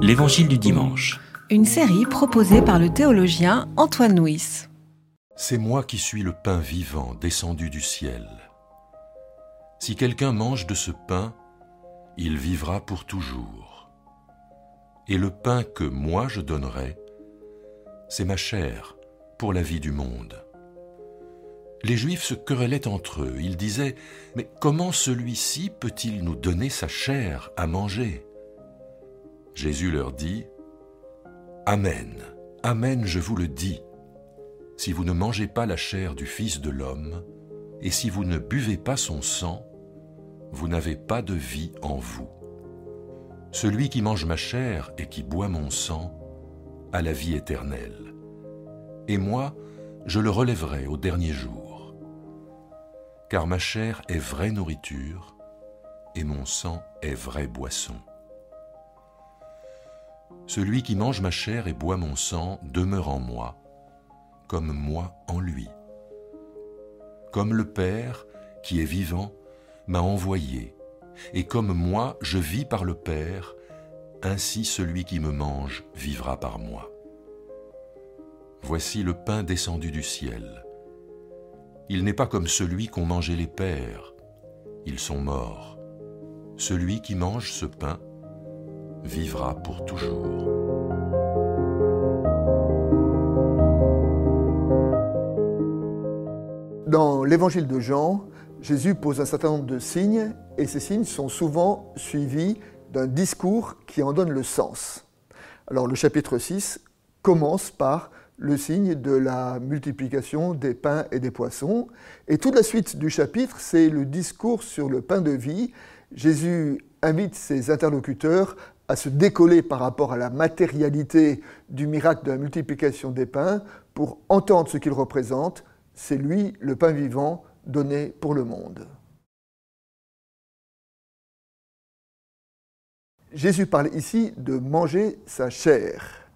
L'Évangile du dimanche. Une série proposée par le théologien Antoine Nuis. C'est moi qui suis le pain vivant descendu du ciel. Si quelqu'un mange de ce pain, il vivra pour toujours. Et le pain que moi je donnerai, c'est ma chair pour la vie du monde. Les Juifs se querellaient entre eux. Ils disaient, Mais comment celui-ci peut-il nous donner sa chair à manger? Jésus leur dit, Amen, Amen, je vous le dis. Si vous ne mangez pas la chair du Fils de l'homme, et si vous ne buvez pas son sang, vous n'avez pas de vie en vous. Celui qui mange ma chair et qui boit mon sang a la vie éternelle. Et moi, je le relèverai au dernier jour car ma chair est vraie nourriture et mon sang est vraie boisson. Celui qui mange ma chair et boit mon sang demeure en moi, comme moi en lui. Comme le Père, qui est vivant, m'a envoyé, et comme moi je vis par le Père, ainsi celui qui me mange vivra par moi. Voici le pain descendu du ciel. Il n'est pas comme celui qu'ont mangé les pères. Ils sont morts. Celui qui mange ce pain vivra pour toujours. Dans l'évangile de Jean, Jésus pose un certain nombre de signes et ces signes sont souvent suivis d'un discours qui en donne le sens. Alors le chapitre 6 commence par le signe de la multiplication des pains et des poissons. Et toute la suite du chapitre, c'est le discours sur le pain de vie. Jésus invite ses interlocuteurs à se décoller par rapport à la matérialité du miracle de la multiplication des pains pour entendre ce qu'il représente. C'est lui, le pain vivant, donné pour le monde. Jésus parle ici de manger sa chair.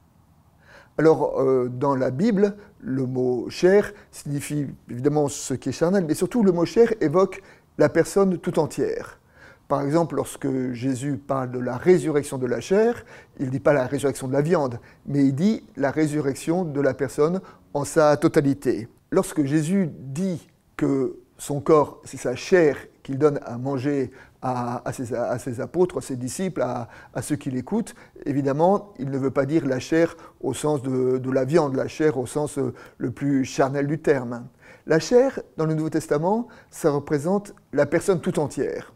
Alors, euh, dans la Bible, le mot chair signifie évidemment ce qui est charnel, mais surtout le mot chair évoque la personne tout entière. Par exemple, lorsque Jésus parle de la résurrection de la chair, il ne dit pas la résurrection de la viande, mais il dit la résurrection de la personne en sa totalité. Lorsque Jésus dit que son corps, c'est sa chair qu'il donne à manger à, ses, apôtres, à ses disciples, à, ceux qui l'écoutent. Évidemment, il ne veut pas dire la chair au sens de, la viande, la chair au sens euh, le plus charnel du terme. La chair, dans le Nouveau Testament, ça représente la personne tout entière.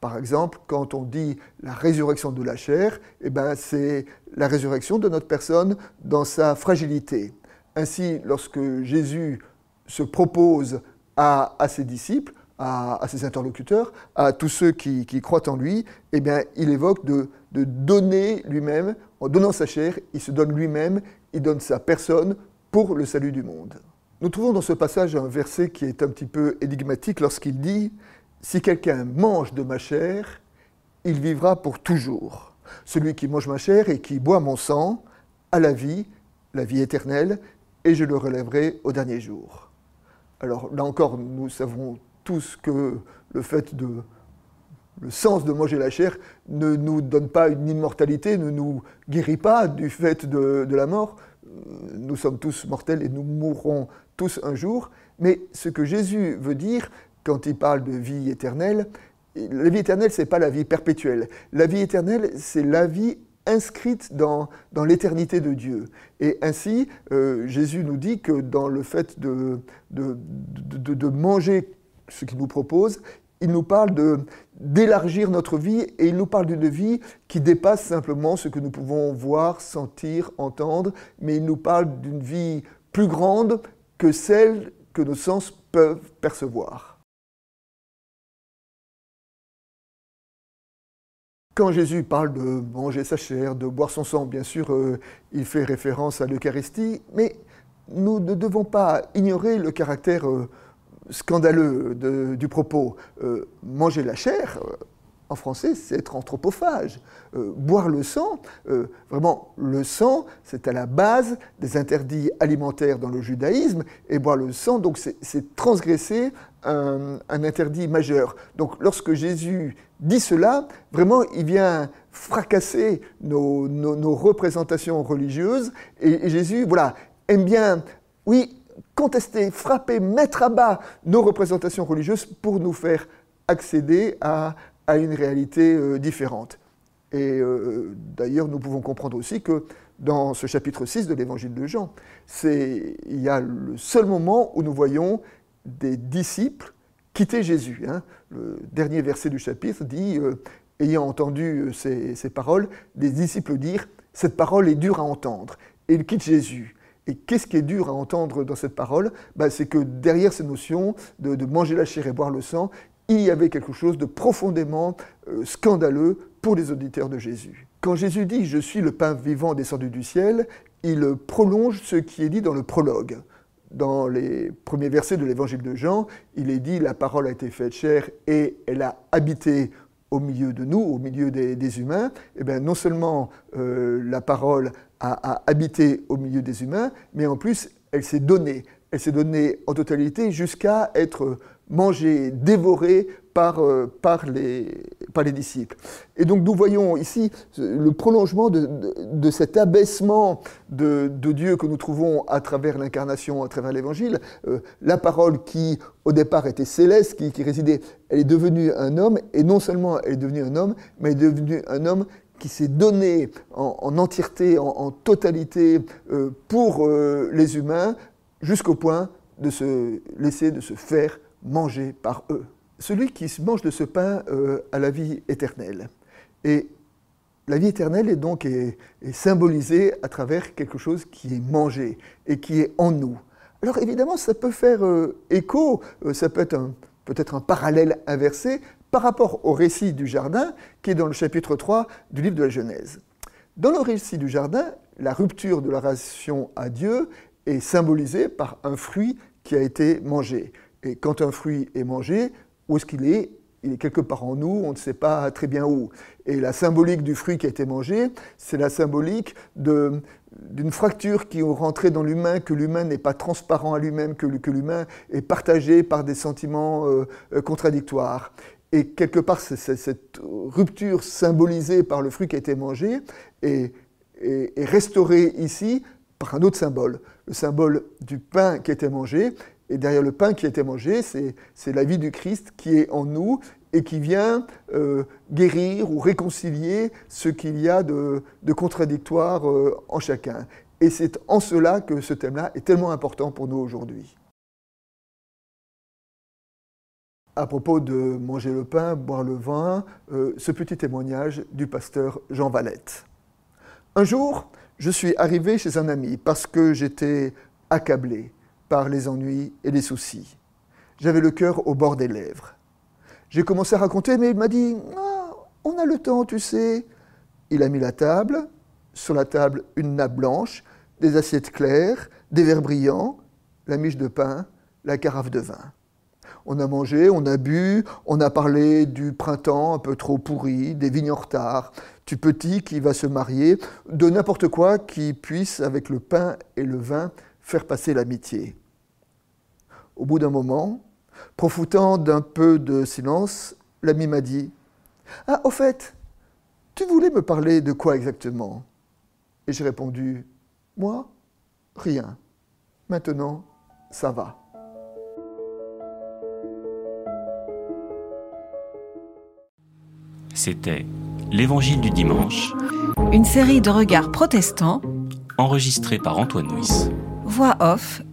Par exemple, quand on dit la résurrection de la chair, eh ben, c'est la résurrection de notre personne dans sa fragilité. Ainsi, lorsque Jésus se propose à, ses disciples, à, ses interlocuteurs, à tous ceux qui, croient en lui, eh bien, il évoque de, donner lui-même, en donnant sa chair, il se donne lui-même, il donne sa personne pour le salut du monde. Nous trouvons dans ce passage un verset qui est un petit peu énigmatique lorsqu'il dit Si quelqu'un mange de ma chair, il vivra pour toujours. Celui qui mange ma chair et qui boit mon sang a la vie, la vie éternelle, et je le relèverai au dernier jour. Alors là encore, nous savons tous que le fait de le sens de manger la chair ne nous donne pas une immortalité, ne nous guérit pas du fait de, la mort. Nous sommes tous mortels et nous mourrons tous un jour. Mais ce que Jésus veut dire quand il parle de vie éternelle, la vie éternelle, ce n'est pas la vie perpétuelle. La vie éternelle, c'est la vie inscrite dans, dans l'éternité de Dieu. Et ainsi, euh, Jésus nous dit que dans le fait de, de, de, de manger ce qu'il nous propose, il nous parle d'élargir notre vie et il nous parle d'une vie qui dépasse simplement ce que nous pouvons voir, sentir, entendre, mais il nous parle d'une vie plus grande que celle que nos sens peuvent percevoir. Quand Jésus parle de manger sa chair, de boire son sang, bien sûr, euh, il fait référence à l'Eucharistie, mais nous ne devons pas ignorer le caractère euh, scandaleux du propos, euh, manger la chair, en français, c'est être anthropophage. Euh, boire le sang, euh, vraiment, le sang, c'est à la base des interdits alimentaires dans le judaïsme, et boire le sang, donc, c'est transgresser un, interdit majeur. Donc, lorsque Jésus dit cela, vraiment, il vient fracasser nos, représentations religieuses, et, et Jésus, voilà, aime bien, oui, contester, frapper, mettre à bas nos représentations religieuses pour nous faire accéder à, à une réalité euh, différente. Et euh, d'ailleurs, nous pouvons comprendre aussi que dans ce chapitre 6 de l'évangile de Jean, il y a le seul moment où nous voyons des disciples quitter Jésus. Hein. Le dernier verset du chapitre dit, euh, ayant entendu ces, ces, paroles, des disciples dirent, cette parole est dure à entendre. Et ils quittent Jésus. Et qu'est-ce qui est dur à entendre dans cette parole? Ben, C'est que derrière ces notions de, manger la chair et boire le sang, il y avait quelque chose de profondément euh, scandaleux pour les auditeurs de Jésus. Quand Jésus dit ⁇ Je suis le pain vivant descendu du ciel ⁇ il prolonge ce qui est dit dans le prologue. Dans les premiers versets de l'évangile de Jean, il est dit ⁇ La parole a été faite chair et elle a habité au milieu de nous, au milieu des, humains, eh bien non seulement euh, la parole a, a, habité au milieu des humains, mais en plus elle s'est donnée. Elle s'est donnée en totalité jusqu'à être mangé, dévoré par, euh, par, les, par les disciples. Et donc nous voyons ici le prolongement de, de, cet abaissement de, de, Dieu que nous trouvons à travers l'incarnation, à travers l'évangile. Euh, la parole qui au départ était céleste, qui, qui, résidait, elle est devenue un homme, et non seulement elle est devenue un homme, mais elle est devenue un homme qui s'est donné en, entièreté, en, totalité euh, pour les humains, jusqu'au point de se laisser, de se faire mangé par eux. Celui qui mange de ce pain euh, a la vie éternelle. Et la vie éternelle est donc symbolisée à travers quelque chose qui est mangé et qui est en nous. Alors évidemment, ça peut faire euh, écho, euh, ça peut être peut-être un parallèle inversé par rapport au récit du jardin qui est dans le chapitre 3 du livre de la Genèse. Dans le récit du jardin, la rupture de la relation à Dieu est symbolisée par un fruit qui a été mangé. Et quand un fruit est mangé, où est-ce qu'il est? Il est quelque part en nous, on ne sait pas très bien où. Et la symbolique du fruit qui a été mangé, c'est la symbolique d'une fracture qui est rentrée dans l'humain, que l'humain n'est pas transparent à lui-même, que, l'humain est partagé par des sentiments euh, contradictoires. Et quelque part, cette rupture symbolisée par le fruit qui a été mangé est, restaurée ici par un autre symbole, le symbole du pain qui a été mangé, et derrière le pain qui a été mangé, c'est la vie du Christ qui est en nous et qui vient euh, guérir ou réconcilier ce qu'il y a de, contradictoire euh, en chacun. Et c'est en cela que ce thème-là est tellement important pour nous aujourd'hui. À propos de manger le pain, boire le vin, euh, ce petit témoignage du pasteur Jean Valette. Un jour, je suis arrivé chez un ami parce que j'étais accablé par les ennuis et les soucis. J'avais le cœur au bord des lèvres. J'ai commencé à raconter, mais il m'a dit ah, On a le temps, tu sais. Il a mis la table, sur la table une nappe blanche, des assiettes claires, des verres brillants, la miche de pain, la carafe de vin. On a mangé, on a bu, on a parlé du printemps un peu trop pourri, des vignes en retard, du petit qui va se marier, de n'importe quoi qui puisse, avec le pain et le vin, faire passer l'amitié. Au bout d'un moment, profitant d'un peu de silence, l'ami m'a dit Ah, au fait, tu voulais me parler de quoi exactement? Et j'ai répondu Moi, rien. Maintenant, ça va. C'était L'Évangile du dimanche. Une série de regards protestants. Enregistrée par Antoine Nuis. Voix off,